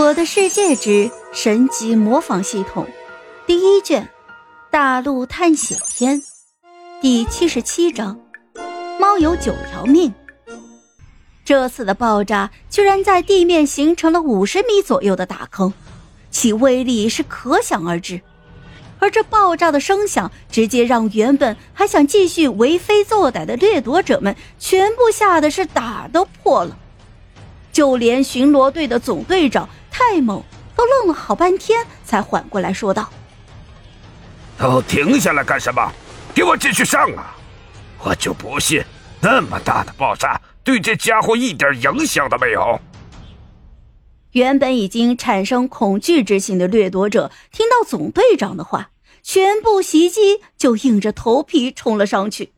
我的世界之神级模仿系统，第一卷，大陆探险篇，第七十七章，猫有九条命。这次的爆炸居然在地面形成了五十米左右的大坑，其威力是可想而知。而这爆炸的声响，直接让原本还想继续为非作歹的掠夺者们，全部吓得是胆都破了。就连巡逻队的总队长泰猛都愣了好半天，才缓过来说道：“都停下来干什么？给我继续上啊！我就不信那么大的爆炸对这家伙一点影响都没有。”原本已经产生恐惧之心的掠夺者，听到总队长的话，全部袭击就硬着头皮冲了上去。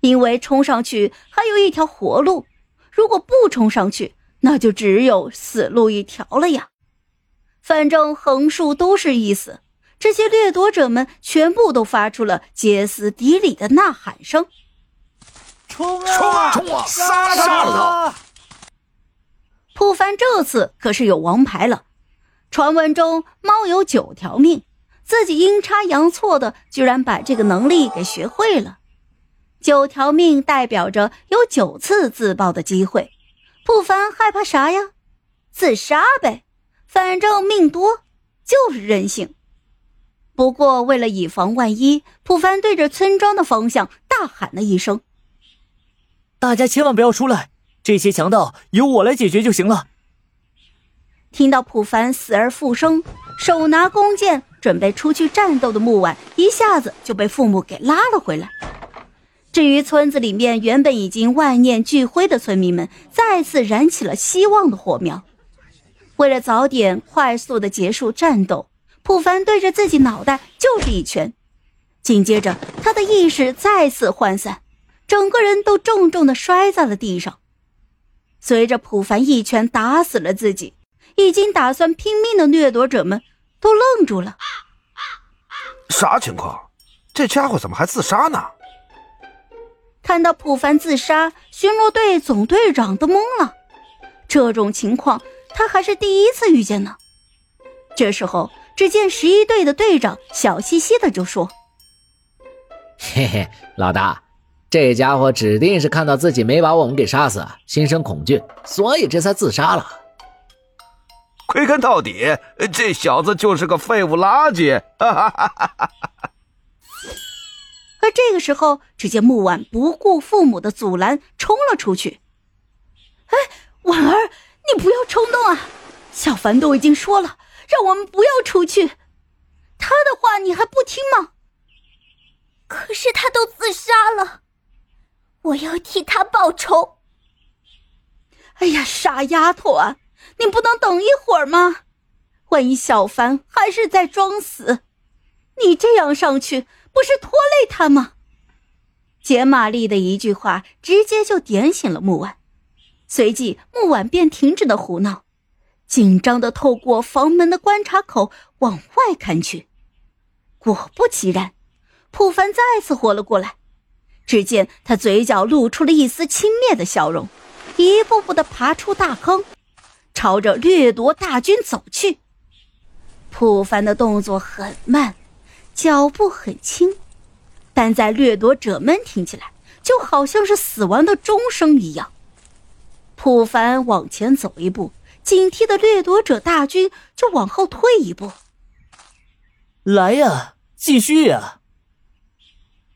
因为冲上去还有一条活路，如果不冲上去，那就只有死路一条了呀。反正横竖都是一死，这些掠夺者们全部都发出了歇斯底里的呐喊声：“冲啊！冲啊！冲啊！杀了他！”普凡这次可是有王牌了。传闻中猫有九条命，自己阴差阳错的居然把这个能力给学会了。九条命代表着有九次自爆的机会。普凡害怕啥呀？自杀呗，反正命多就是任性。不过为了以防万一，普凡对着村庄的方向大喊了一声：“大家千万不要出来！”这些强盗由我来解决就行了。听到普凡死而复生，手拿弓箭准备出去战斗的木婉一下子就被父母给拉了回来。至于村子里面原本已经万念俱灰的村民们，再次燃起了希望的火苗。为了早点快速的结束战斗，普凡对着自己脑袋就是一拳，紧接着他的意识再次涣散，整个人都重重的摔在了地上。随着普凡一拳打死了自己，已经打算拼命的掠夺者们都愣住了。啥情况？这家伙怎么还自杀呢？看到普凡自杀，巡逻队总队长都懵了。这种情况他还是第一次遇见呢。这时候，只见十一队的队长笑嘻嘻的就说：“嘿嘿，老大。”这家伙指定是看到自己没把我们给杀死，心生恐惧，所以这才自杀了。归根到底，这小子就是个废物垃圾！哈哈哈哈哈！时候，只见木婉不顾父母的阻拦，冲了出去。哎，婉儿，你不要冲动啊！小凡都已经说了，让我们不要出去，他的话你还不听吗？可是他都自杀了。我要替他报仇！哎呀，傻丫头啊，你不能等一会儿吗？万一小凡还是在装死，你这样上去不是拖累他吗？简玛丽的一句话直接就点醒了木婉，随即木婉便停止了胡闹，紧张的透过房门的观察口往外看去。果不其然，普凡再次活了过来。只见他嘴角露出了一丝轻蔑的笑容，一步步的爬出大坑，朝着掠夺大军走去。普凡的动作很慢，脚步很轻，但在掠夺者们听起来就好像是死亡的钟声一样。普凡往前走一步，警惕的掠夺者大军就往后退一步。来呀，继续呀！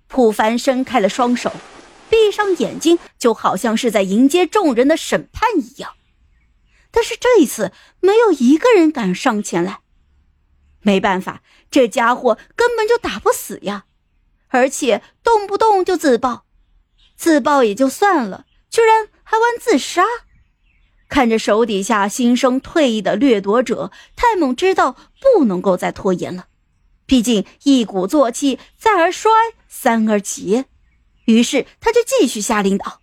普凡伸开了双手，闭上眼睛，就好像是在迎接众人的审判一样。但是这一次，没有一个人敢上前来。没办法，这家伙根本就打不死呀，而且动不动就自爆，自爆也就算了，居然还玩自杀。看着手底下新生退役的掠夺者，泰猛知道不能够再拖延了。毕竟一鼓作气，再而衰。三而竭，于是他就继续下令道：“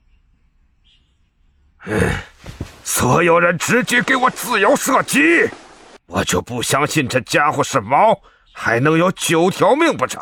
所有人直接给我自由射击！我就不相信这家伙是猫，还能有九条命不成？”